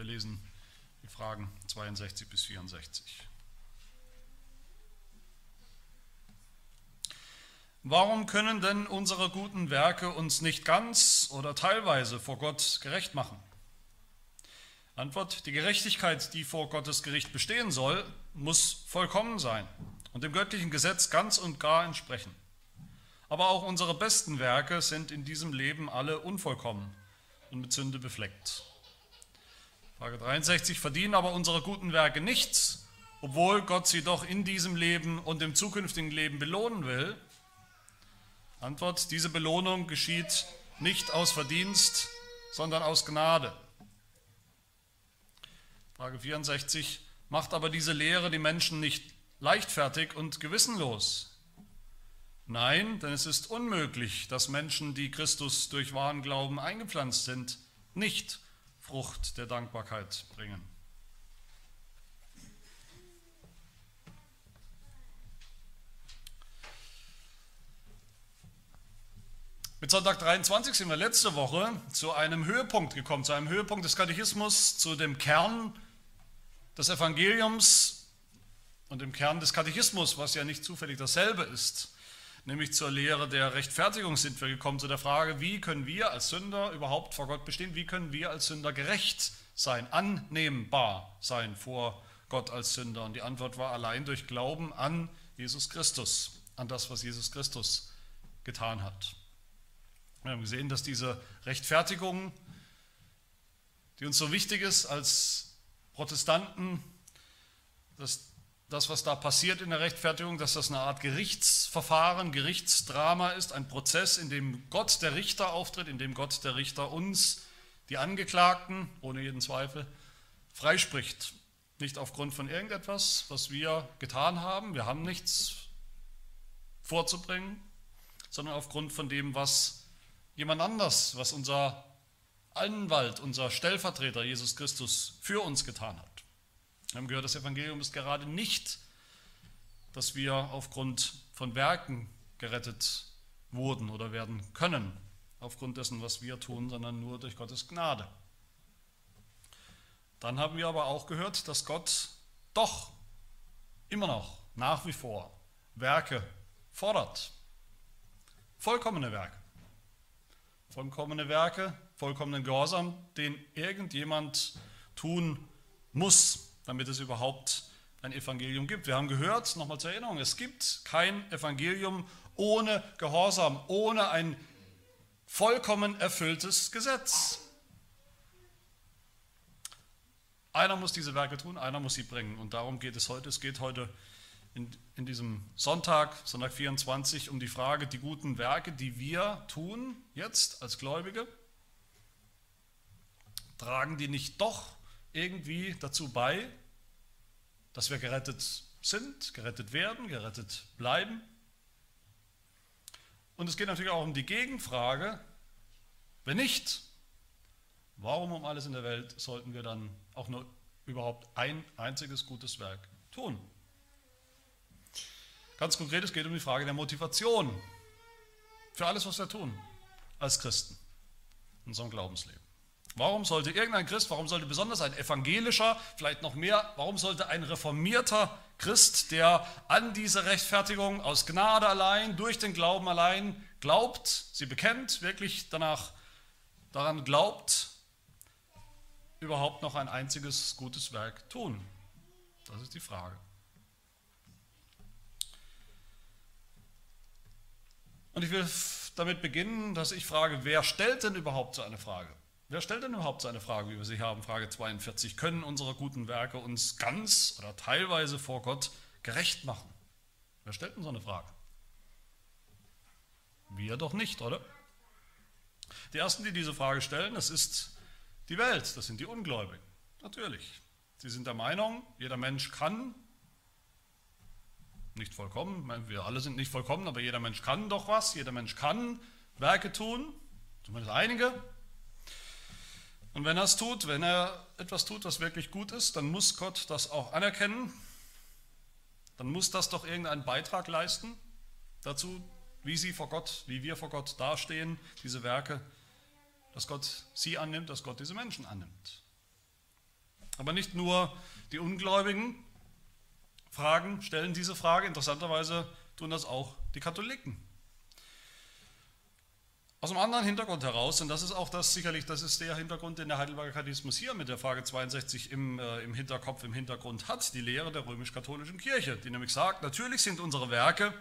Wir lesen die Fragen 62 bis 64. Warum können denn unsere guten Werke uns nicht ganz oder teilweise vor Gott gerecht machen? Antwort, die Gerechtigkeit, die vor Gottes Gericht bestehen soll, muss vollkommen sein und dem göttlichen Gesetz ganz und gar entsprechen. Aber auch unsere besten Werke sind in diesem Leben alle unvollkommen und mit Sünde befleckt. Frage 63, verdienen aber unsere guten Werke nichts, obwohl Gott sie doch in diesem Leben und im zukünftigen Leben belohnen will? Antwort, diese Belohnung geschieht nicht aus Verdienst, sondern aus Gnade. Frage 64, macht aber diese Lehre die Menschen nicht leichtfertig und gewissenlos? Nein, denn es ist unmöglich, dass Menschen, die Christus durch wahren Glauben eingepflanzt sind, nicht Frucht der Dankbarkeit bringen. Mit Sonntag 23 sind wir letzte Woche zu einem Höhepunkt gekommen, zu einem Höhepunkt des Katechismus, zu dem Kern des Evangeliums und dem Kern des Katechismus, was ja nicht zufällig dasselbe ist. Nämlich zur Lehre der Rechtfertigung sind wir gekommen, zu der Frage, wie können wir als Sünder überhaupt vor Gott bestehen, wie können wir als Sünder gerecht sein, annehmbar sein vor Gott als Sünder. Und die Antwort war allein durch Glauben an Jesus Christus, an das, was Jesus Christus getan hat. Wir haben gesehen, dass diese Rechtfertigung, die uns so wichtig ist als Protestanten, dass das, was da passiert in der Rechtfertigung, dass das eine Art Gerichtsverfahren, Gerichtsdrama ist, ein Prozess, in dem Gott der Richter auftritt, in dem Gott der Richter uns, die Angeklagten, ohne jeden Zweifel, freispricht. Nicht aufgrund von irgendetwas, was wir getan haben, wir haben nichts vorzubringen, sondern aufgrund von dem, was jemand anders, was unser Anwalt, unser Stellvertreter Jesus Christus für uns getan hat. Wir haben gehört, das Evangelium ist gerade nicht, dass wir aufgrund von Werken gerettet wurden oder werden können, aufgrund dessen, was wir tun, sondern nur durch Gottes Gnade. Dann haben wir aber auch gehört, dass Gott doch immer noch, nach wie vor, Werke fordert. Vollkommene Werke vollkommene Werke, vollkommenen Gehorsam, den irgendjemand tun muss, damit es überhaupt ein Evangelium gibt. Wir haben gehört, nochmal zur Erinnerung, es gibt kein Evangelium ohne Gehorsam, ohne ein vollkommen erfülltes Gesetz. Einer muss diese Werke tun, einer muss sie bringen. Und darum geht es heute. Es geht heute in, in diesem Sonntag, Sonntag 24, um die Frage, die guten Werke, die wir tun, jetzt als Gläubige, tragen die nicht doch irgendwie dazu bei, dass wir gerettet sind, gerettet werden, gerettet bleiben? Und es geht natürlich auch um die Gegenfrage, wenn nicht, warum um alles in der Welt sollten wir dann auch nur überhaupt ein einziges gutes Werk tun? Ganz konkret, es geht um die Frage der Motivation für alles, was wir tun als Christen in unserem Glaubensleben. Warum sollte irgendein Christ, warum sollte besonders ein evangelischer, vielleicht noch mehr, warum sollte ein reformierter Christ, der an diese Rechtfertigung aus Gnade allein, durch den Glauben allein glaubt, sie bekennt, wirklich danach daran glaubt, überhaupt noch ein einziges gutes Werk tun? Das ist die Frage. Und ich will damit beginnen, dass ich frage, wer stellt denn überhaupt so eine Frage? Wer stellt denn überhaupt so eine Frage, wie wir sie haben? Frage 42. Können unsere guten Werke uns ganz oder teilweise vor Gott gerecht machen? Wer stellt denn so eine Frage? Wir doch nicht, oder? Die ersten, die diese Frage stellen, das ist die Welt, das sind die Ungläubigen. Natürlich. Sie sind der Meinung, jeder Mensch kann nicht vollkommen, wir alle sind nicht vollkommen, aber jeder Mensch kann doch was, jeder Mensch kann Werke tun, zumindest einige. Und wenn er es tut, wenn er etwas tut, was wirklich gut ist, dann muss Gott das auch anerkennen. Dann muss das doch irgendeinen Beitrag leisten dazu, wie sie vor Gott, wie wir vor Gott dastehen, diese Werke, dass Gott sie annimmt, dass Gott diese Menschen annimmt. Aber nicht nur die Ungläubigen fragen, stellen diese Frage, interessanterweise tun das auch die Katholiken. Aus einem anderen Hintergrund heraus, und das ist auch das sicherlich, das ist der Hintergrund, den der Heidelberger Katechismus hier mit der Frage 62 im, äh, im Hinterkopf, im Hintergrund hat, die Lehre der römisch-katholischen Kirche, die nämlich sagt, natürlich sind unsere Werke,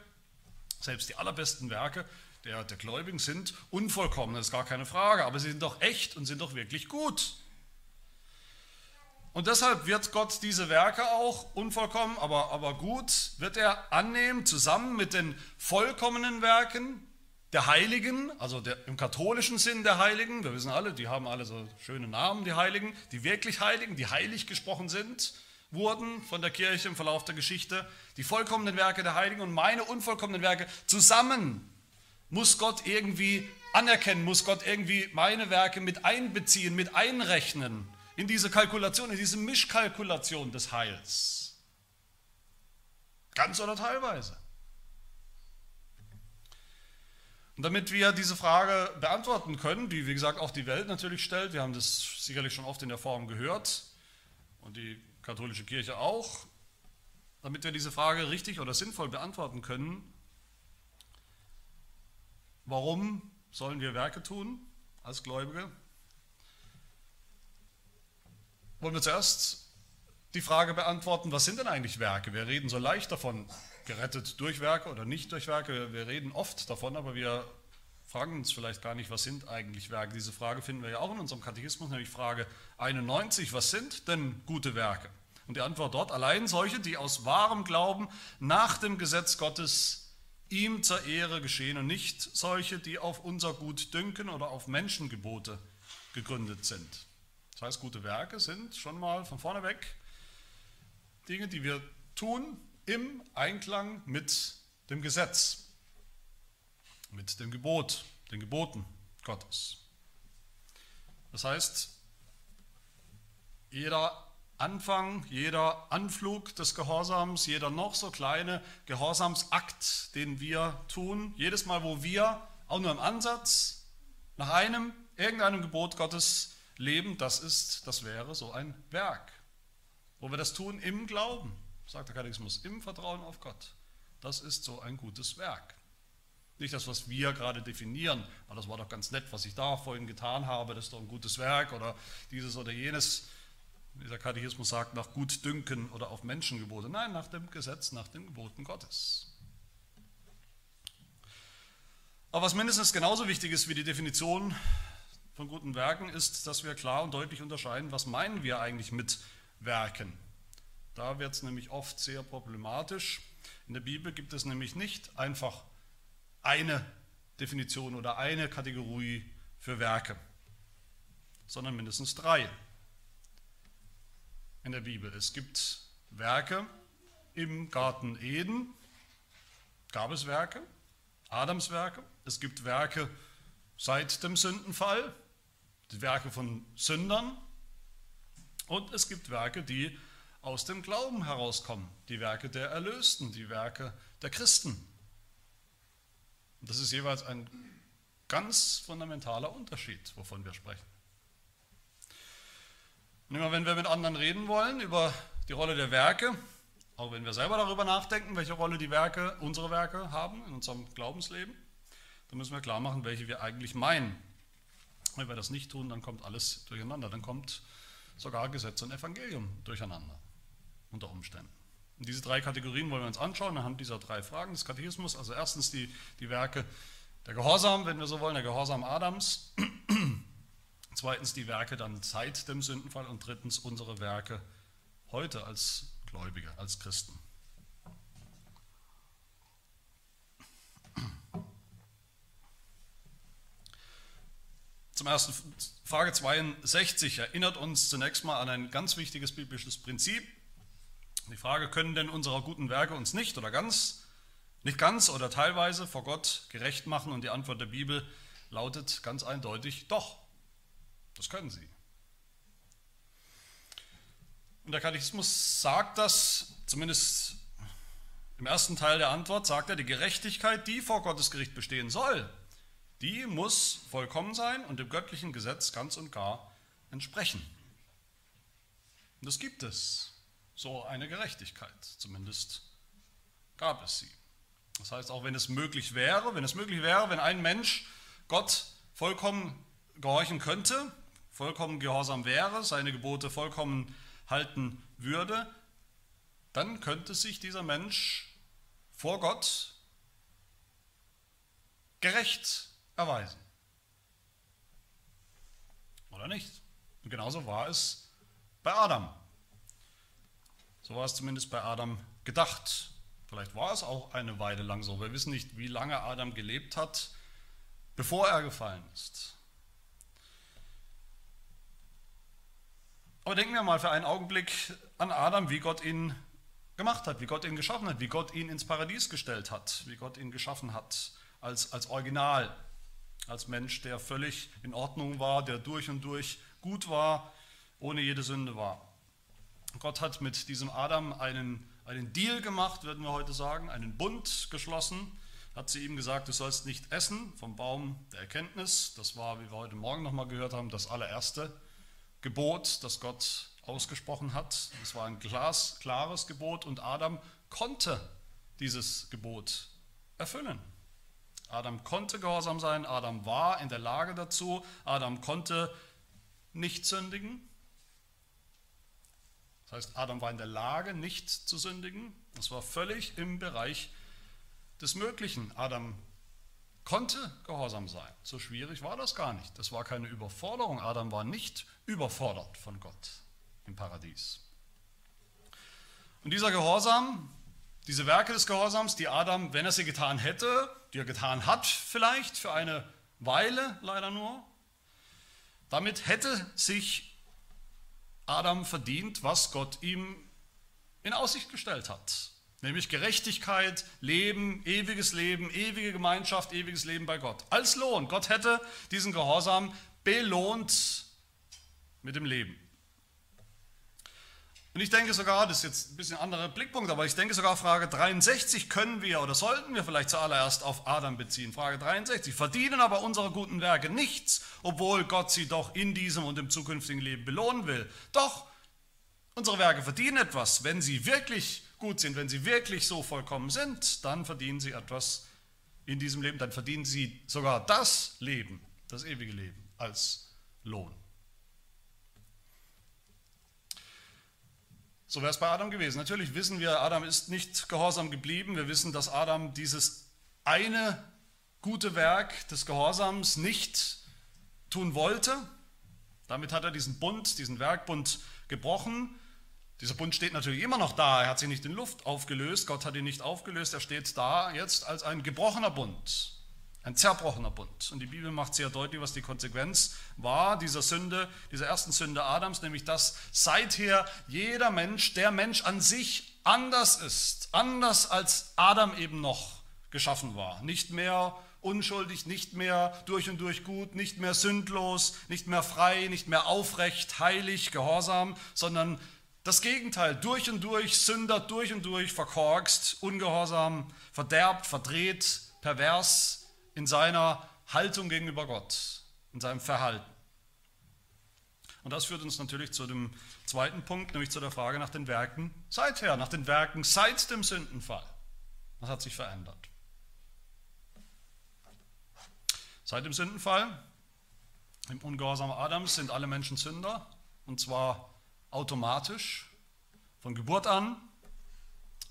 selbst die allerbesten Werke der, der Gläubigen sind unvollkommen, das ist gar keine Frage, aber sie sind doch echt und sind doch wirklich gut. Und deshalb wird Gott diese Werke auch unvollkommen, aber, aber gut, wird er annehmen, zusammen mit den vollkommenen Werken, der Heiligen, also der, im katholischen Sinn der Heiligen, wir wissen alle, die haben alle so schöne Namen, die Heiligen, die wirklich Heiligen, die heilig gesprochen sind, wurden von der Kirche im Verlauf der Geschichte, die vollkommenen Werke der Heiligen und meine unvollkommenen Werke zusammen muss Gott irgendwie anerkennen, muss Gott irgendwie meine Werke mit einbeziehen, mit einrechnen in diese Kalkulation, in diese Mischkalkulation des Heils. Ganz oder teilweise. Und damit wir diese Frage beantworten können, die wie gesagt auch die Welt natürlich stellt, wir haben das sicherlich schon oft in der Form gehört und die katholische Kirche auch, damit wir diese Frage richtig oder sinnvoll beantworten können, warum sollen wir Werke tun als Gläubige? Wollen wir zuerst die Frage beantworten, was sind denn eigentlich Werke? Wir reden so leicht davon, gerettet durch Werke oder nicht durch Werke. Wir reden oft davon, aber wir fragen uns vielleicht gar nicht, was sind eigentlich Werke. Diese Frage finden wir ja auch in unserem Katechismus, nämlich Frage 91, was sind denn gute Werke? Und die Antwort dort, allein solche, die aus wahrem Glauben nach dem Gesetz Gottes ihm zur Ehre geschehen und nicht solche, die auf unser Gutdünken oder auf Menschengebote gegründet sind. Das heißt, gute Werke sind schon mal von vorne weg Dinge, die wir tun im Einklang mit dem Gesetz, mit dem Gebot, den Geboten Gottes. Das heißt, jeder Anfang, jeder Anflug des Gehorsams, jeder noch so kleine Gehorsamsakt, den wir tun, jedes Mal, wo wir auch nur im Ansatz nach einem, irgendeinem Gebot Gottes leben, das ist, das wäre so ein Werk. Wo wir das tun im Glauben, sagt der Katechismus, im Vertrauen auf Gott. Das ist so ein gutes Werk. Nicht das, was wir gerade definieren, weil das war doch ganz nett, was ich da vorhin getan habe, das ist doch ein gutes Werk oder dieses oder jenes. Dieser Katechismus sagt nach Gutdünken oder auf Menschengebote. Nein, nach dem Gesetz, nach den Geboten Gottes. Aber was mindestens genauso wichtig ist wie die Definition von guten Werken, ist, dass wir klar und deutlich unterscheiden, was meinen wir eigentlich mit Werken. Da wird es nämlich oft sehr problematisch. In der Bibel gibt es nämlich nicht einfach eine Definition oder eine Kategorie für Werke, sondern mindestens drei in der Bibel. Es gibt Werke im Garten Eden, gab es Werke, Adams Werke. Es gibt Werke seit dem Sündenfall, die Werke von Sündern. Und es gibt Werke, die aus dem Glauben herauskommen, die Werke der Erlösten, die Werke der Christen. Das ist jeweils ein ganz fundamentaler Unterschied, wovon wir sprechen. Und immer wenn wir mit anderen reden wollen über die Rolle der Werke, auch wenn wir selber darüber nachdenken, welche Rolle die Werke, unsere Werke haben in unserem Glaubensleben, dann müssen wir klar machen, welche wir eigentlich meinen. Wenn wir das nicht tun, dann kommt alles durcheinander. Dann kommt sogar Gesetz und Evangelium durcheinander, unter Umständen. Und diese drei Kategorien wollen wir uns anschauen anhand dieser drei Fragen des Katechismus. Also erstens die, die Werke der Gehorsam, wenn wir so wollen, der Gehorsam Adams. Zweitens die Werke dann seit dem Sündenfall und drittens unsere Werke heute als Gläubige, als Christen. Zum ersten, Frage 62 erinnert uns zunächst mal an ein ganz wichtiges biblisches Prinzip, die Frage, können denn unsere guten Werke uns nicht oder ganz, nicht ganz oder teilweise vor Gott gerecht machen? Und die Antwort der Bibel lautet ganz eindeutig, doch, das können sie. Und der Katechismus sagt das, zumindest im ersten Teil der Antwort, sagt er, die Gerechtigkeit, die vor Gottes Gericht bestehen soll, die muss vollkommen sein und dem göttlichen Gesetz ganz und gar entsprechen. Und das gibt es, so eine Gerechtigkeit, zumindest gab es sie. Das heißt, auch wenn es möglich wäre, wenn es möglich wäre, wenn ein Mensch Gott vollkommen gehorchen könnte, vollkommen gehorsam wäre, seine Gebote vollkommen halten würde, dann könnte sich dieser Mensch vor Gott gerecht erweisen. Oder nicht? Und genauso war es bei Adam. So war es zumindest bei Adam gedacht. Vielleicht war es auch eine Weile lang so. Wir wissen nicht, wie lange Adam gelebt hat, bevor er gefallen ist. Aber denken wir mal für einen Augenblick an Adam, wie Gott ihn gemacht hat, wie Gott ihn geschaffen hat, wie Gott ihn ins Paradies gestellt hat, wie Gott ihn geschaffen hat als, als Original, als Mensch, der völlig in Ordnung war, der durch und durch gut war, ohne jede Sünde war. Gott hat mit diesem Adam einen, einen Deal gemacht, würden wir heute sagen, einen Bund geschlossen, hat sie ihm gesagt, du sollst nicht essen vom Baum der Erkenntnis. Das war, wie wir heute Morgen nochmal gehört haben, das allererste Gebot, das Gott ausgesprochen hat. Es war ein glas, klares Gebot und Adam konnte dieses Gebot erfüllen. Adam konnte gehorsam sein, Adam war in der Lage dazu, Adam konnte nicht sündigen. Das heißt, Adam war in der Lage, nicht zu sündigen. Das war völlig im Bereich des Möglichen. Adam konnte gehorsam sein. So schwierig war das gar nicht. Das war keine Überforderung. Adam war nicht überfordert von Gott im Paradies. Und dieser Gehorsam, diese Werke des Gehorsams, die Adam, wenn er sie getan hätte, die er getan hat vielleicht für eine Weile leider nur, damit hätte sich Adam verdient, was Gott ihm in Aussicht gestellt hat. Nämlich Gerechtigkeit, Leben, ewiges Leben, ewige Gemeinschaft, ewiges Leben bei Gott. Als Lohn. Gott hätte diesen Gehorsam belohnt mit dem Leben. Und ich denke sogar, das ist jetzt ein bisschen ein anderer Blickpunkt, aber ich denke sogar, Frage 63 können wir oder sollten wir vielleicht zuallererst auf Adam beziehen. Frage 63. Verdienen aber unsere guten Werke nichts, obwohl Gott sie doch in diesem und im zukünftigen Leben belohnen will. Doch, unsere Werke verdienen etwas. Wenn sie wirklich gut sind, wenn sie wirklich so vollkommen sind, dann verdienen sie etwas in diesem Leben. Dann verdienen sie sogar das Leben, das ewige Leben als Lohn. So wäre es bei Adam gewesen. Natürlich wissen wir, Adam ist nicht gehorsam geblieben. Wir wissen, dass Adam dieses eine gute Werk des Gehorsams nicht tun wollte. Damit hat er diesen Bund, diesen Werkbund gebrochen. Dieser Bund steht natürlich immer noch da. Er hat sich nicht in Luft aufgelöst. Gott hat ihn nicht aufgelöst. Er steht da jetzt als ein gebrochener Bund. Ein zerbrochener Bund. Und die Bibel macht sehr deutlich, was die Konsequenz war dieser Sünde, dieser ersten Sünde Adams, nämlich dass seither jeder Mensch, der Mensch an sich anders ist, anders als Adam eben noch geschaffen war. Nicht mehr unschuldig, nicht mehr durch und durch gut, nicht mehr sündlos, nicht mehr frei, nicht mehr aufrecht, heilig, gehorsam, sondern das Gegenteil, durch und durch Sünder, durch und durch verkorkst, ungehorsam, verderbt, verdreht, pervers, in seiner Haltung gegenüber Gott, in seinem Verhalten. Und das führt uns natürlich zu dem zweiten Punkt, nämlich zu der Frage nach den Werken seither, nach den Werken seit dem Sündenfall. Was hat sich verändert? Seit dem Sündenfall, im Ungehorsam Adams, sind alle Menschen Sünder, und zwar automatisch, von Geburt an.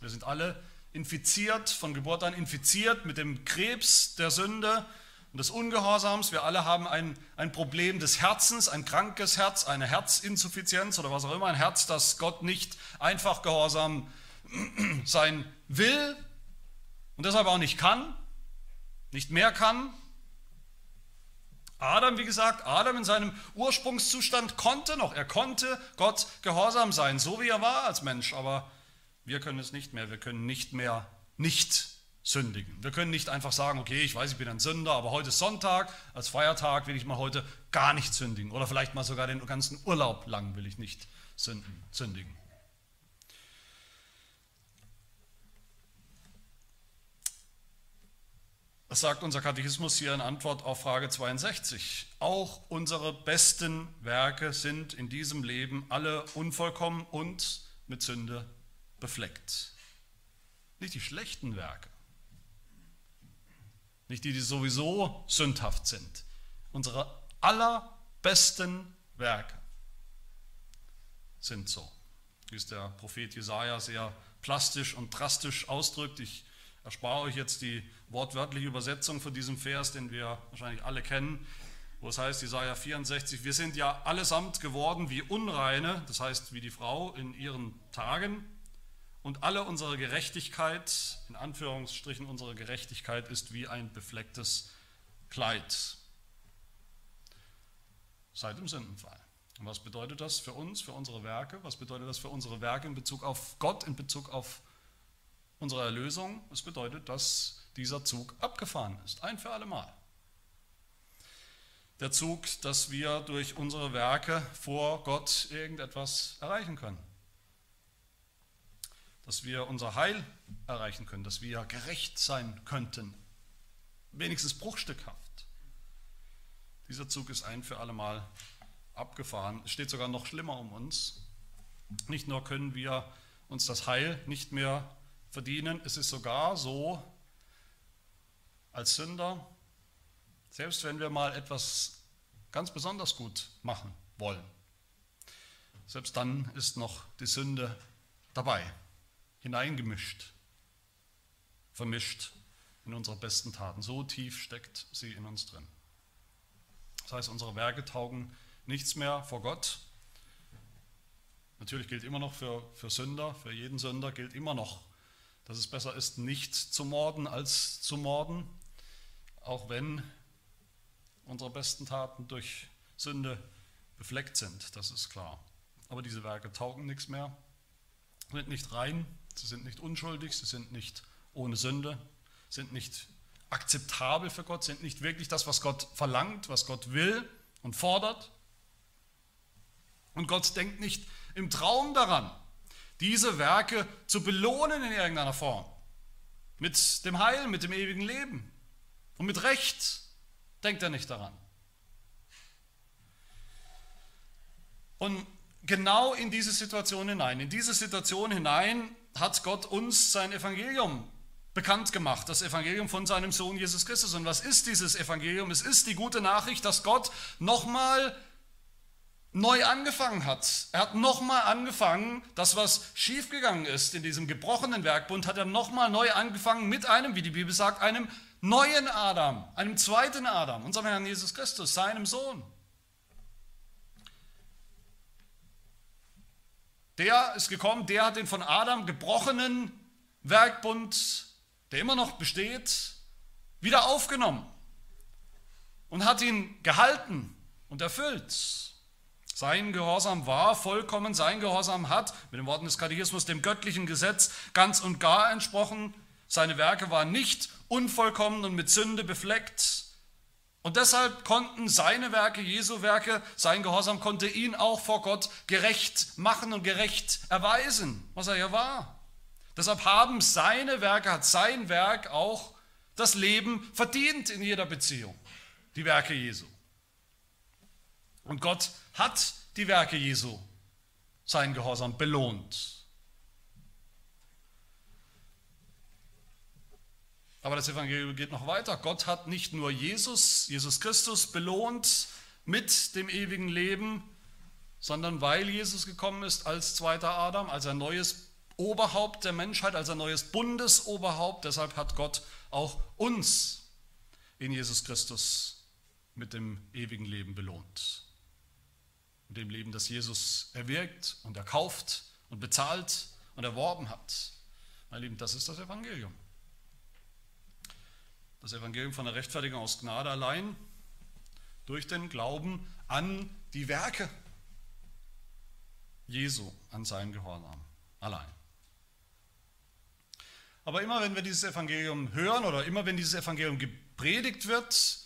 Wir sind alle infiziert, von Geburt an infiziert mit dem Krebs der Sünde und des Ungehorsams. Wir alle haben ein, ein Problem des Herzens, ein krankes Herz, eine Herzinsuffizienz oder was auch immer, ein Herz, das Gott nicht einfach gehorsam sein will und deshalb auch nicht kann, nicht mehr kann. Adam, wie gesagt, Adam in seinem Ursprungszustand konnte noch, er konnte Gott gehorsam sein, so wie er war als Mensch, aber wir können es nicht mehr. Wir können nicht mehr nicht sündigen. Wir können nicht einfach sagen, okay, ich weiß, ich bin ein Sünder, aber heute ist Sonntag, als Feiertag will ich mal heute gar nicht sündigen. Oder vielleicht mal sogar den ganzen Urlaub lang will ich nicht sündigen. Das sagt unser Katechismus hier in Antwort auf Frage 62. Auch unsere besten Werke sind in diesem Leben alle unvollkommen und mit Sünde befleckt. Nicht die schlechten Werke, nicht die, die sowieso sündhaft sind. Unsere allerbesten Werke sind so. Wie es der Prophet Jesaja sehr plastisch und drastisch ausdrückt. Ich erspare euch jetzt die wortwörtliche Übersetzung von diesem Vers, den wir wahrscheinlich alle kennen, wo es heißt, Jesaja 64, wir sind ja allesamt geworden wie Unreine, das heißt wie die Frau in ihren Tagen, und alle unsere Gerechtigkeit, in Anführungsstrichen unsere Gerechtigkeit, ist wie ein beflecktes Kleid. Seit dem Sündenfall. Und was bedeutet das für uns, für unsere Werke? Was bedeutet das für unsere Werke in Bezug auf Gott, in Bezug auf unsere Erlösung? Es bedeutet, dass dieser Zug abgefahren ist, ein für alle Mal. Der Zug, dass wir durch unsere Werke vor Gott irgendetwas erreichen können. Dass wir unser Heil erreichen können, dass wir gerecht sein könnten, wenigstens bruchstückhaft. Dieser Zug ist ein für alle Mal abgefahren. Es steht sogar noch schlimmer um uns. Nicht nur können wir uns das Heil nicht mehr verdienen, es ist sogar so, als Sünder, selbst wenn wir mal etwas ganz besonders gut machen wollen, selbst dann ist noch die Sünde dabei, hineingemischt, vermischt in unsere besten Taten. So tief steckt sie in uns drin. Das heißt, unsere Werke taugen nichts mehr vor Gott. Natürlich gilt immer noch für, für Sünder, für jeden Sünder gilt immer noch, dass es besser ist, nicht zu morden als zu morden auch wenn unsere besten Taten durch Sünde befleckt sind, das ist klar. Aber diese Werke taugen nichts mehr, sind nicht rein, sie sind nicht unschuldig, sie sind nicht ohne Sünde, sind nicht akzeptabel für Gott, sind nicht wirklich das, was Gott verlangt, was Gott will und fordert. Und Gott denkt nicht im Traum daran, diese Werke zu belohnen in irgendeiner Form. Mit dem Heil, mit dem ewigen Leben. Und mit Recht denkt er nicht daran. Und genau in diese Situation hinein, in diese Situation hinein hat Gott uns sein Evangelium bekannt gemacht, das Evangelium von seinem Sohn Jesus Christus. Und was ist dieses Evangelium? Es ist die gute Nachricht, dass Gott nochmal neu angefangen hat. Er hat nochmal angefangen, das, was schiefgegangen ist in diesem gebrochenen Werkbund, hat er nochmal neu angefangen mit einem, wie die Bibel sagt, einem neuen Adam, einem zweiten Adam, unserem Herrn Jesus Christus, seinem Sohn. Der ist gekommen, der hat den von Adam gebrochenen Werkbund, der immer noch besteht, wieder aufgenommen und hat ihn gehalten und erfüllt. Sein Gehorsam war vollkommen, sein Gehorsam hat, mit den Worten des Katechismus, dem göttlichen Gesetz ganz und gar entsprochen. Seine Werke waren nicht unvollkommen und mit Sünde befleckt. Und deshalb konnten seine Werke, Jesu Werke, sein Gehorsam konnte ihn auch vor Gott gerecht machen und gerecht erweisen, was er ja war. Deshalb haben seine Werke, hat sein Werk auch das Leben verdient in jeder Beziehung, die Werke Jesu. Und Gott hat die Werke Jesu, sein Gehorsam belohnt. Aber das Evangelium geht noch weiter. Gott hat nicht nur Jesus, Jesus Christus belohnt mit dem ewigen Leben, sondern weil Jesus gekommen ist als zweiter Adam, als ein neues Oberhaupt der Menschheit, als ein neues Bundesoberhaupt. Deshalb hat Gott auch uns in Jesus Christus mit dem ewigen Leben belohnt. Mit dem Leben, das Jesus erwirkt und erkauft und bezahlt und erworben hat. Mein Lieben, das ist das Evangelium. Das Evangelium von der Rechtfertigung aus Gnade allein durch den Glauben an die Werke Jesu, an seinen Gehorsam allein. Aber immer wenn wir dieses Evangelium hören oder immer wenn dieses Evangelium gepredigt wird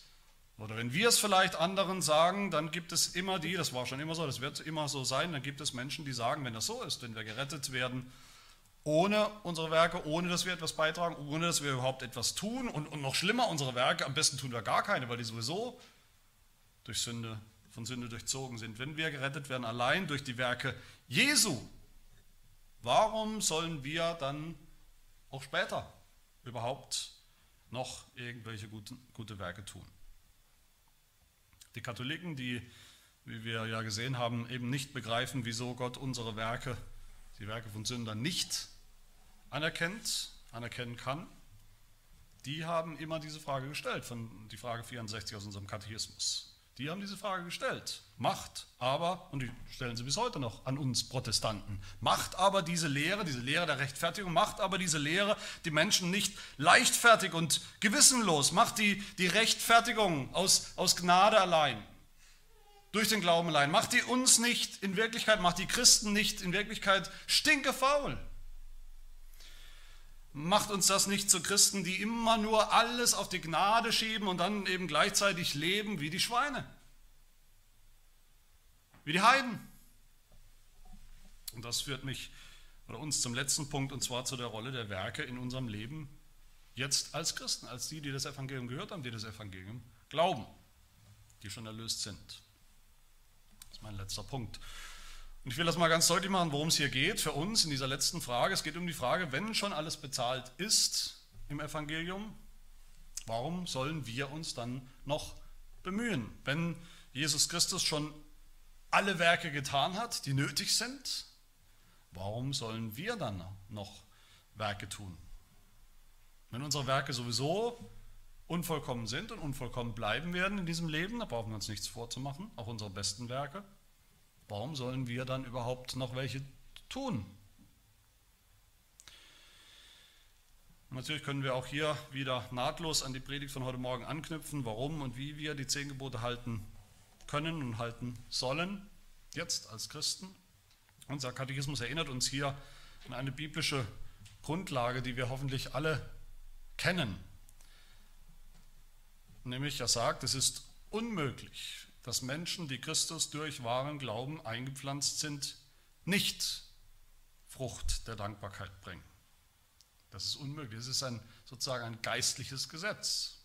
oder wenn wir es vielleicht anderen sagen, dann gibt es immer die, das war schon immer so, das wird immer so sein, dann gibt es Menschen, die sagen, wenn das so ist, wenn wir gerettet werden ohne unsere Werke, ohne dass wir etwas beitragen, ohne dass wir überhaupt etwas tun und, und noch schlimmer, unsere Werke, am besten tun wir gar keine, weil die sowieso durch Sünde, von Sünde durchzogen sind. Wenn wir gerettet werden allein durch die Werke Jesu, warum sollen wir dann auch später überhaupt noch irgendwelche guten, gute Werke tun? Die Katholiken, die, wie wir ja gesehen haben, eben nicht begreifen, wieso Gott unsere Werke, die Werke von Sündern nicht anerkennt, anerkennen kann, die haben immer diese Frage gestellt, von die Frage 64 aus unserem Katechismus. Die haben diese Frage gestellt. Macht aber, und die stellen sie bis heute noch an uns Protestanten, macht aber diese Lehre, diese Lehre der Rechtfertigung, macht aber diese Lehre die Menschen nicht leichtfertig und gewissenlos, macht die, die Rechtfertigung aus, aus Gnade allein, durch den Glauben allein, macht die uns nicht in Wirklichkeit, macht die Christen nicht in Wirklichkeit stinkefaul macht uns das nicht zu Christen, die immer nur alles auf die Gnade schieben und dann eben gleichzeitig leben wie die Schweine, wie die Heiden. Und das führt mich oder uns zum letzten Punkt und zwar zu der Rolle der Werke in unserem Leben jetzt als Christen, als die, die das Evangelium gehört haben, die das Evangelium glauben, die schon erlöst sind. Das ist mein letzter Punkt. Und ich will das mal ganz deutlich machen, worum es hier geht für uns in dieser letzten Frage. Es geht um die Frage, wenn schon alles bezahlt ist im Evangelium, warum sollen wir uns dann noch bemühen? Wenn Jesus Christus schon alle Werke getan hat, die nötig sind, warum sollen wir dann noch Werke tun? Wenn unsere Werke sowieso unvollkommen sind und unvollkommen bleiben werden in diesem Leben, da brauchen wir uns nichts vorzumachen, auch unsere besten Werke. Warum sollen wir dann überhaupt noch welche tun? natürlich können wir auch hier wieder nahtlos an die Predigt von heute Morgen anknüpfen, warum und wie wir die zehn Gebote halten können und halten sollen, jetzt als Christen. Unser Katechismus erinnert uns hier an eine biblische Grundlage, die wir hoffentlich alle kennen. Nämlich, er sagt, es ist unmöglich dass Menschen, die Christus durch wahren Glauben eingepflanzt sind, nicht Frucht der Dankbarkeit bringen. Das ist unmöglich. Das ist ein, sozusagen ein geistliches Gesetz.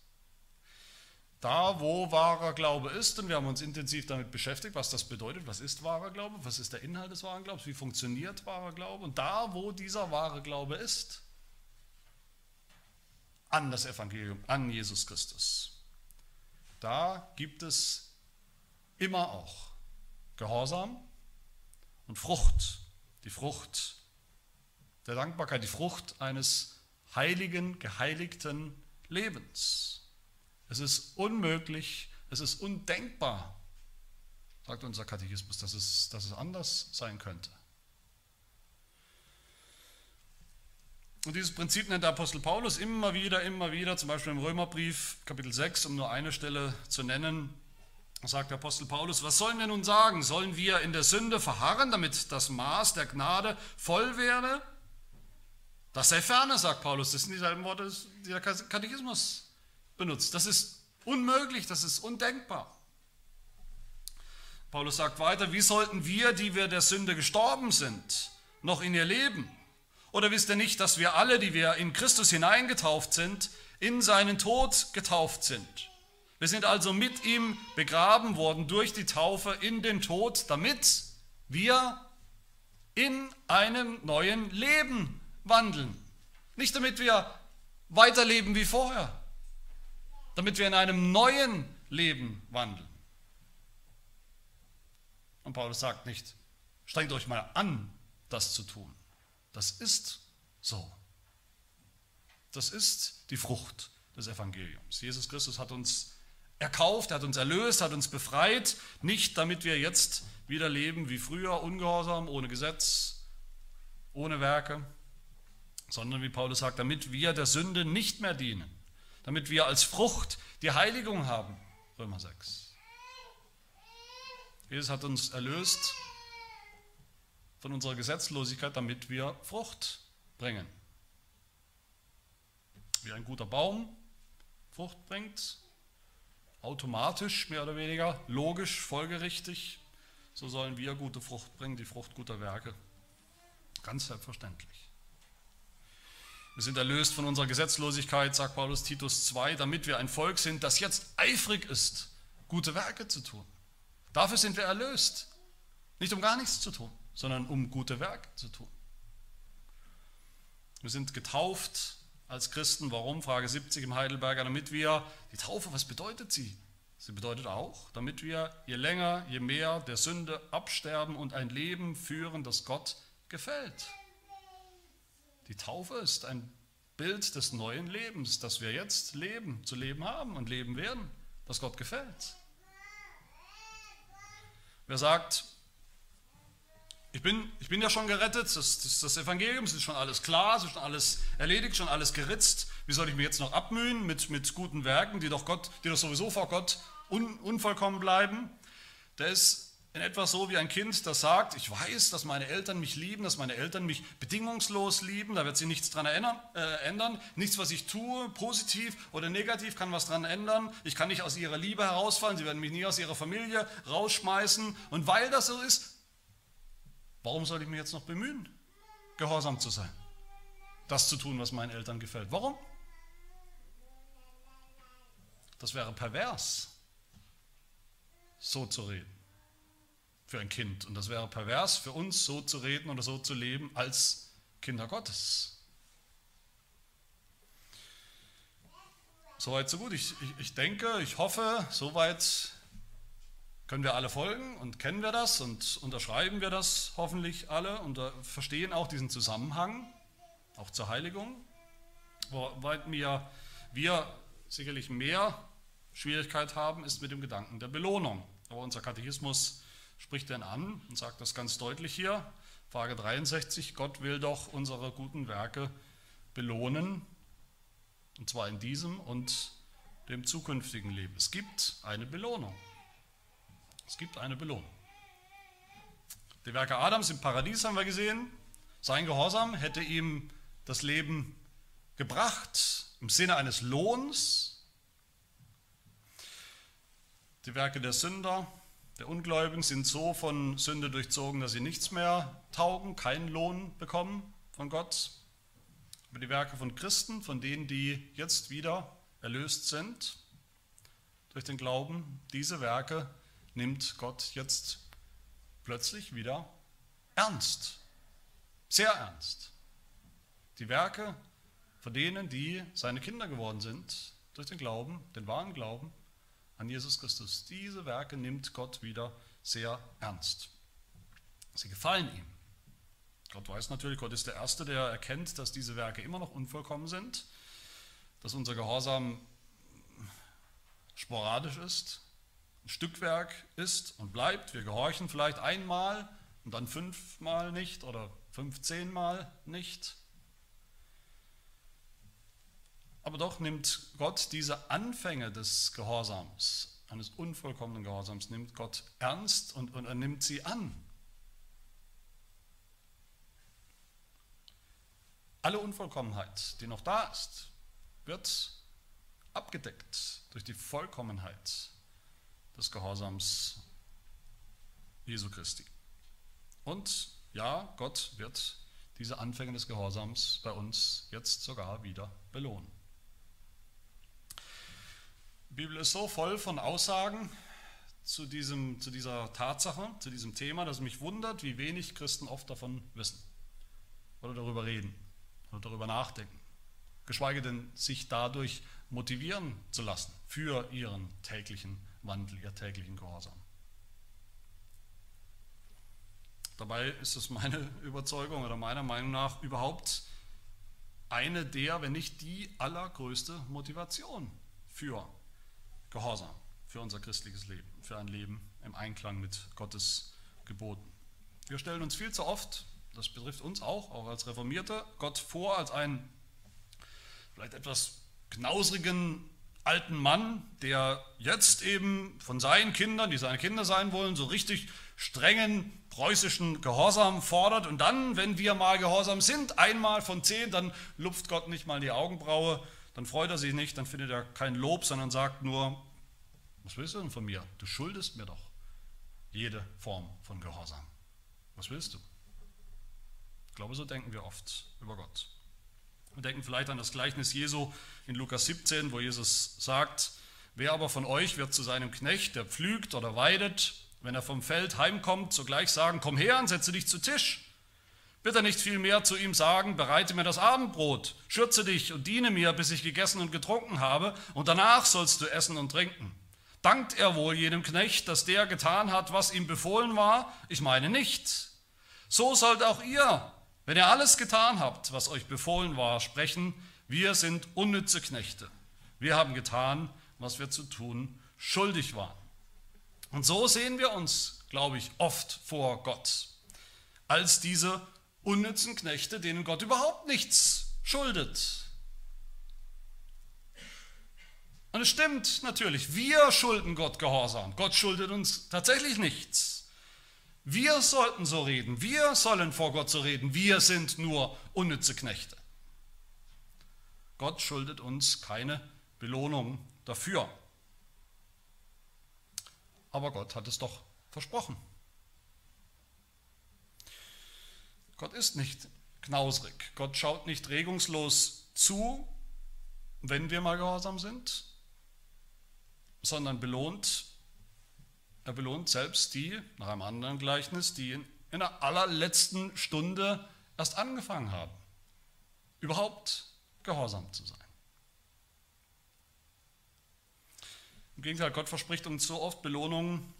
Da, wo wahrer Glaube ist, und wir haben uns intensiv damit beschäftigt, was das bedeutet, was ist wahrer Glaube, was ist der Inhalt des wahren Glaubens, wie funktioniert wahrer Glaube, und da, wo dieser wahre Glaube ist, an das Evangelium, an Jesus Christus, da gibt es immer auch Gehorsam und Frucht, die Frucht der Dankbarkeit, die Frucht eines heiligen, geheiligten Lebens. Es ist unmöglich, es ist undenkbar, sagt unser Katechismus, dass es, dass es anders sein könnte. Und dieses Prinzip nennt der Apostel Paulus immer wieder, immer wieder, zum Beispiel im Römerbrief, Kapitel 6, um nur eine Stelle zu nennen, sagt der Apostel Paulus, was sollen wir nun sagen? Sollen wir in der Sünde verharren, damit das Maß der Gnade voll werde? Das sei ferne, sagt Paulus. Das sind dieselben Worte, die der Katechismus benutzt. Das ist unmöglich, das ist undenkbar. Paulus sagt weiter, wie sollten wir, die wir der Sünde gestorben sind, noch in ihr leben? Oder wisst ihr nicht, dass wir alle, die wir in Christus hineingetauft sind, in seinen Tod getauft sind? Wir sind also mit ihm begraben worden durch die Taufe in den Tod, damit wir in einem neuen Leben wandeln. Nicht damit wir weiterleben wie vorher, damit wir in einem neuen Leben wandeln. Und Paulus sagt nicht, strengt euch mal an, das zu tun. Das ist so. Das ist die Frucht des Evangeliums. Jesus Christus hat uns erkauft, er hat uns erlöst, hat uns befreit, nicht damit wir jetzt wieder leben wie früher, ungehorsam, ohne Gesetz, ohne Werke, sondern wie Paulus sagt, damit wir der Sünde nicht mehr dienen, damit wir als Frucht die Heiligung haben, Römer 6. Jesus hat uns erlöst von unserer Gesetzlosigkeit, damit wir Frucht bringen. Wie ein guter Baum Frucht bringt, automatisch, mehr oder weniger, logisch, folgerichtig, so sollen wir gute Frucht bringen, die Frucht guter Werke. Ganz selbstverständlich. Wir sind erlöst von unserer Gesetzlosigkeit, sagt Paulus Titus 2, damit wir ein Volk sind, das jetzt eifrig ist, gute Werke zu tun. Dafür sind wir erlöst. Nicht um gar nichts zu tun, sondern um gute Werke zu tun. Wir sind getauft als Christen. Warum? Frage 70 im Heidelberger, damit wir, die Taufe, was bedeutet sie? Sie bedeutet auch, damit wir je länger, je mehr der Sünde absterben und ein Leben führen, das Gott gefällt. Die Taufe ist ein Bild des neuen Lebens, das wir jetzt leben, zu leben haben und leben werden, das Gott gefällt. Wer sagt, ich bin, ich bin ja schon gerettet, das, das, das Evangelium, es ist schon alles klar, es ist schon alles erledigt, schon alles geritzt. Wie soll ich mich jetzt noch abmühen mit, mit guten Werken, die doch, Gott, die doch sowieso vor Gott un, unvollkommen bleiben? Der ist in etwa so wie ein Kind, das sagt, ich weiß, dass meine Eltern mich lieben, dass meine Eltern mich bedingungslos lieben, da wird sich nichts dran erinnern, äh, ändern. Nichts, was ich tue, positiv oder negativ, kann was dran ändern. Ich kann nicht aus ihrer Liebe herausfallen, sie werden mich nie aus ihrer Familie rausschmeißen. Und weil das so ist, Warum soll ich mich jetzt noch bemühen, gehorsam zu sein? Das zu tun, was meinen Eltern gefällt. Warum? Das wäre pervers, so zu reden für ein Kind. Und das wäre pervers für uns, so zu reden oder so zu leben als Kinder Gottes. Soweit, so gut. Ich, ich, ich denke, ich hoffe, soweit können wir alle folgen und kennen wir das und unterschreiben wir das hoffentlich alle und verstehen auch diesen Zusammenhang, auch zur Heiligung, wobei wir, wir sicherlich mehr Schwierigkeit haben, ist mit dem Gedanken der Belohnung. Aber unser Katechismus spricht den an und sagt das ganz deutlich hier. Frage 63, Gott will doch unsere guten Werke belohnen, und zwar in diesem und dem zukünftigen Leben. Es gibt eine Belohnung. Es gibt eine Belohnung. Die Werke Adams im Paradies haben wir gesehen. Sein Gehorsam hätte ihm das Leben gebracht im Sinne eines Lohns. Die Werke der Sünder, der Ungläubigen sind so von Sünde durchzogen, dass sie nichts mehr taugen, keinen Lohn bekommen von Gott. Aber die Werke von Christen, von denen, die jetzt wieder erlöst sind durch den Glauben, diese Werke nimmt Gott jetzt plötzlich wieder ernst. Sehr ernst. Die Werke von denen, die seine Kinder geworden sind, durch den Glauben, den wahren Glauben an Jesus Christus. Diese Werke nimmt Gott wieder sehr ernst. Sie gefallen ihm. Gott weiß natürlich, Gott ist der Erste, der erkennt, dass diese Werke immer noch unvollkommen sind, dass unser Gehorsam sporadisch ist, Stückwerk ist und bleibt. Wir gehorchen vielleicht einmal und dann fünfmal nicht oder fünfzehnmal nicht. Aber doch nimmt Gott diese Anfänge des Gehorsams, eines unvollkommenen Gehorsams, nimmt Gott ernst und, und er nimmt sie an. Alle Unvollkommenheit, die noch da ist, wird abgedeckt durch die Vollkommenheit des Gehorsams Jesu Christi. Und ja, Gott wird diese Anfänge des Gehorsams bei uns jetzt sogar wieder belohnen. Die Bibel ist so voll von Aussagen zu, diesem, zu dieser Tatsache, zu diesem Thema, dass es mich wundert, wie wenig Christen oft davon wissen oder darüber reden oder darüber nachdenken, geschweige denn sich dadurch motivieren zu lassen für ihren täglichen Wandel, ihr täglichen Gehorsam. Dabei ist es meine Überzeugung oder meiner Meinung nach überhaupt eine der, wenn nicht die allergrößte Motivation für Gehorsam, für unser christliches Leben, für ein Leben im Einklang mit Gottes Geboten. Wir stellen uns viel zu oft, das betrifft uns auch, auch als Reformierte, Gott vor als einen vielleicht etwas knausrigen alten Mann, der jetzt eben von seinen Kindern, die seine Kinder sein wollen, so richtig strengen preußischen Gehorsam fordert. Und dann, wenn wir mal gehorsam sind, einmal von zehn, dann lupft Gott nicht mal die Augenbraue, dann freut er sich nicht, dann findet er kein Lob, sondern sagt nur, was willst du denn von mir? Du schuldest mir doch jede Form von Gehorsam. Was willst du? Ich glaube, so denken wir oft über Gott. Wir denken vielleicht an das Gleichnis Jesu in Lukas 17, wo Jesus sagt, wer aber von euch wird zu seinem Knecht, der pflügt oder weidet, wenn er vom Feld heimkommt, sogleich sagen, komm her und setze dich zu Tisch. Er nicht vielmehr zu ihm sagen, bereite mir das Abendbrot, schürze dich und diene mir, bis ich gegessen und getrunken habe, und danach sollst du essen und trinken. Dankt er wohl jedem Knecht, dass der getan hat, was ihm befohlen war? Ich meine nicht. So sollt auch ihr, wenn ihr alles getan habt, was euch befohlen war, sprechen, wir sind unnütze Knechte. Wir haben getan, was wir zu tun schuldig waren. Und so sehen wir uns, glaube ich, oft vor Gott, als diese unnützen Knechte, denen Gott überhaupt nichts schuldet. Und es stimmt natürlich, wir schulden Gott Gehorsam. Gott schuldet uns tatsächlich nichts. Wir sollten so reden, wir sollen vor Gott so reden, wir sind nur unnütze Knechte. Gott schuldet uns keine Belohnung dafür. Aber Gott hat es doch versprochen. Gott ist nicht knausrig. Gott schaut nicht regungslos zu, wenn wir mal gehorsam sind, sondern belohnt er belohnt selbst die, nach einem anderen Gleichnis, die in, in der allerletzten Stunde erst angefangen haben, überhaupt gehorsam zu sein. Im Gegenteil, Gott verspricht uns so oft Belohnungen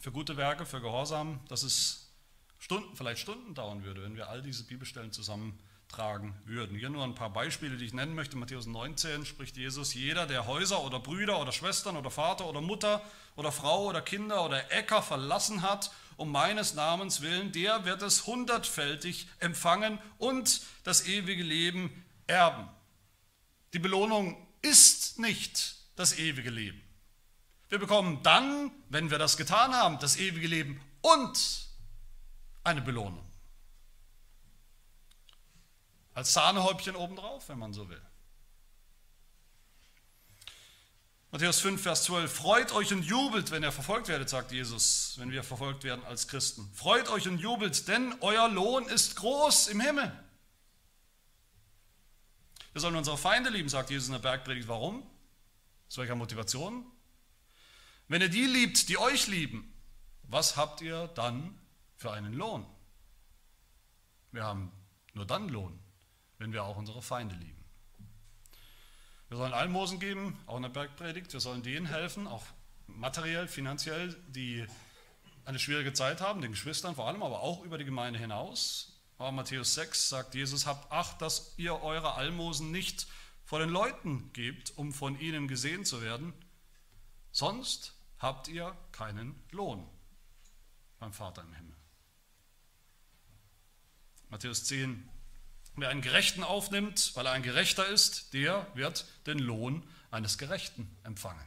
für gute Werke, für Gehorsam, dass es Stunden, vielleicht Stunden dauern würde, wenn wir all diese Bibelstellen zusammen tragen würden. Hier nur ein paar Beispiele, die ich nennen möchte. Matthäus 19 spricht Jesus, jeder, der Häuser oder Brüder oder Schwestern oder Vater oder Mutter oder Frau oder Kinder oder Äcker verlassen hat, um meines Namens willen, der wird es hundertfältig empfangen und das ewige Leben erben. Die Belohnung ist nicht das ewige Leben. Wir bekommen dann, wenn wir das getan haben, das ewige Leben und eine Belohnung. Als Sahnehäubchen obendrauf, wenn man so will. Matthäus 5, Vers 12. Freut euch und jubelt, wenn ihr verfolgt werdet, sagt Jesus, wenn wir verfolgt werden als Christen. Freut euch und jubelt, denn euer Lohn ist groß im Himmel. Wir sollen unsere Feinde lieben, sagt Jesus in der Bergpredigt. Warum? Aus welcher Motivation? Wenn ihr die liebt, die euch lieben, was habt ihr dann für einen Lohn? Wir haben nur dann Lohn, wenn wir auch unsere Feinde lieben. Wir sollen Almosen geben, auch in der Bergpredigt. Wir sollen denen helfen, auch materiell, finanziell, die eine schwierige Zeit haben, den Geschwistern vor allem, aber auch über die Gemeinde hinaus. Aber Matthäus 6 sagt Jesus, habt Acht, dass ihr eure Almosen nicht vor den Leuten gebt, um von ihnen gesehen zu werden, sonst habt ihr keinen Lohn beim Vater im Himmel. Matthäus 10, Wer einen Gerechten aufnimmt, weil er ein Gerechter ist, der wird den Lohn eines Gerechten empfangen.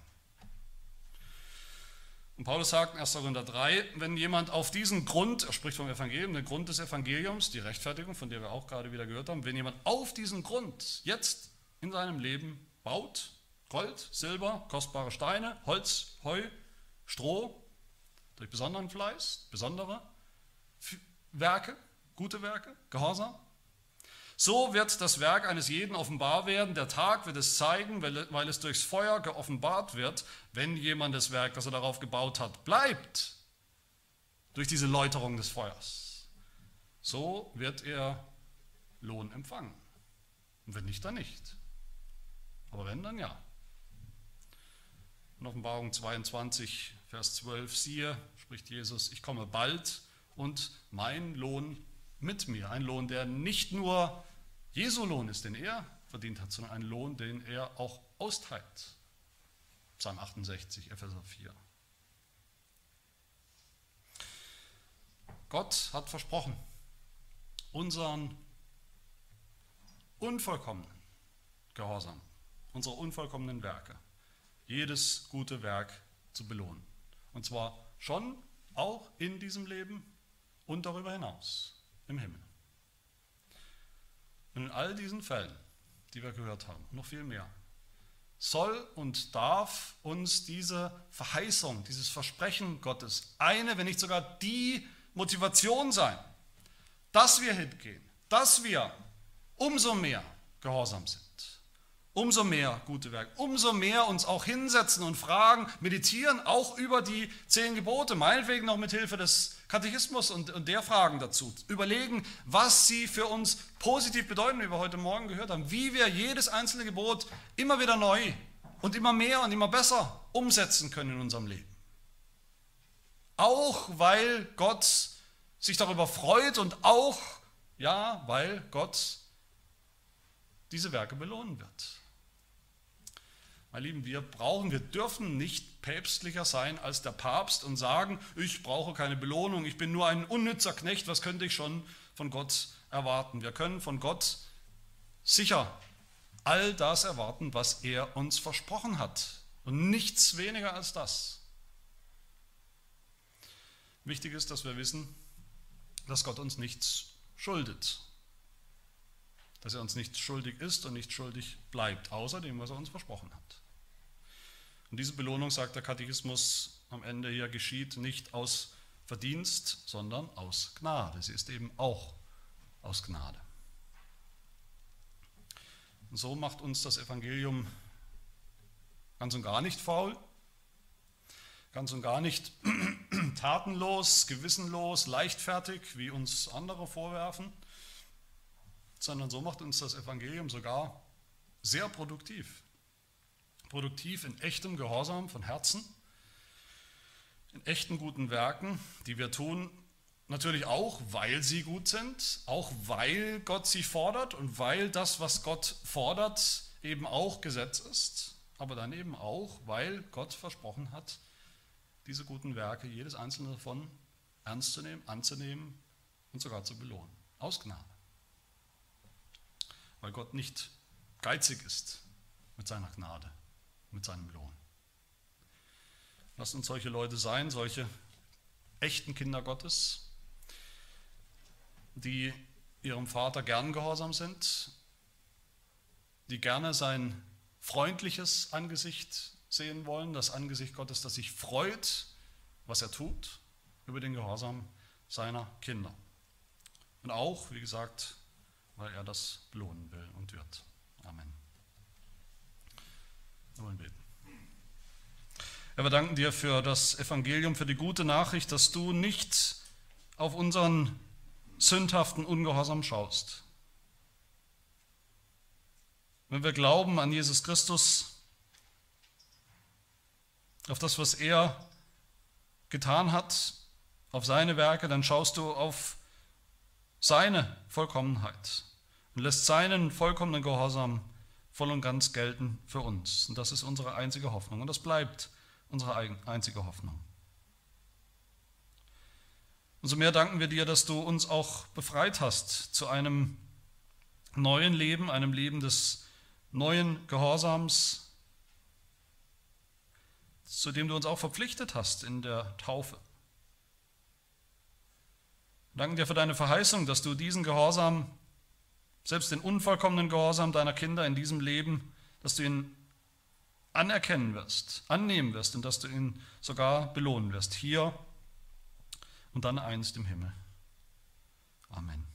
Und Paulus sagt in 1. Korinther 3, wenn jemand auf diesen Grund, er spricht vom Evangelium, den Grund des Evangeliums, die Rechtfertigung, von der wir auch gerade wieder gehört haben, wenn jemand auf diesen Grund jetzt in seinem Leben baut, Gold, Silber, kostbare Steine, Holz, Heu, Stroh, durch besonderen Fleiß, besondere Werke, gute Werke, Gehorsam, so wird das Werk eines jeden offenbar werden. Der Tag wird es zeigen, weil es durchs Feuer geoffenbart wird, wenn jemand das Werk, das er darauf gebaut hat, bleibt. Durch diese Läuterung des Feuers. So wird er Lohn empfangen. Und wenn nicht, dann nicht. Aber wenn, dann ja. In Offenbarung 22, Vers 12, siehe, spricht Jesus, ich komme bald und mein Lohn mit mir. Ein Lohn, der nicht nur Jesu Lohn ist, den er verdient hat, sondern ein Lohn, den er auch austeilt. Psalm 68, Epheser 4. Gott hat versprochen, unseren unvollkommenen Gehorsam, unsere unvollkommenen Werke, jedes gute Werk zu belohnen. Und zwar schon auch in diesem Leben und darüber hinaus im Himmel. Und in all diesen Fällen, die wir gehört haben, noch viel mehr, soll und darf uns diese Verheißung, dieses Versprechen Gottes eine, wenn nicht sogar die Motivation sein, dass wir hingehen, dass wir umso mehr gehorsam sind. Umso mehr gute Werke, umso mehr uns auch hinsetzen und fragen, meditieren, auch über die zehn Gebote, meinetwegen noch mit Hilfe des Katechismus und, und der Fragen dazu. Überlegen, was sie für uns positiv bedeuten, wie wir heute Morgen gehört haben, wie wir jedes einzelne Gebot immer wieder neu und immer mehr und immer besser umsetzen können in unserem Leben. Auch weil Gott sich darüber freut und auch, ja, weil Gott diese Werke belohnen wird. Meine Lieben, wir brauchen, wir dürfen nicht päpstlicher sein als der Papst und sagen, ich brauche keine Belohnung, ich bin nur ein unnützer Knecht, was könnte ich schon von Gott erwarten? Wir können von Gott sicher all das erwarten, was er uns versprochen hat und nichts weniger als das. Wichtig ist, dass wir wissen, dass Gott uns nichts schuldet, dass er uns nichts schuldig ist und nicht schuldig bleibt, außer dem, was er uns versprochen hat. Und diese Belohnung, sagt der Katechismus am Ende hier, geschieht nicht aus Verdienst, sondern aus Gnade. Sie ist eben auch aus Gnade. Und so macht uns das Evangelium ganz und gar nicht faul, ganz und gar nicht tatenlos, gewissenlos, leichtfertig, wie uns andere vorwerfen, sondern so macht uns das Evangelium sogar sehr produktiv produktiv in echtem Gehorsam von Herzen, in echten guten Werken, die wir tun, natürlich auch, weil sie gut sind, auch weil Gott sie fordert und weil das, was Gott fordert, eben auch Gesetz ist, aber dann eben auch, weil Gott versprochen hat, diese guten Werke, jedes einzelne davon ernst zu nehmen, anzunehmen und sogar zu belohnen. Aus Gnade. Weil Gott nicht geizig ist mit seiner Gnade mit seinem Lohn. Lasst uns solche Leute sein, solche echten Kinder Gottes, die ihrem Vater gern gehorsam sind, die gerne sein freundliches Angesicht sehen wollen, das Angesicht Gottes, das sich freut, was er tut, über den Gehorsam seiner Kinder. Und auch, wie gesagt, weil er das belohnen will und wird. Amen. Wir wollen beten. Herr, wir danken dir für das Evangelium, für die gute Nachricht, dass du nicht auf unseren sündhaften Ungehorsam schaust. Wenn wir glauben an Jesus Christus, auf das, was er getan hat, auf seine Werke, dann schaust du auf seine Vollkommenheit und lässt seinen vollkommenen Gehorsam voll und ganz gelten für uns. Und das ist unsere einzige Hoffnung. Und das bleibt unsere einzige Hoffnung. Umso mehr danken wir dir, dass du uns auch befreit hast zu einem neuen Leben, einem Leben des neuen Gehorsams, zu dem du uns auch verpflichtet hast in der Taufe. Wir danken dir für deine Verheißung, dass du diesen Gehorsam selbst den unvollkommenen Gehorsam deiner Kinder in diesem Leben, dass du ihn anerkennen wirst, annehmen wirst und dass du ihn sogar belohnen wirst, hier und dann einst im Himmel. Amen.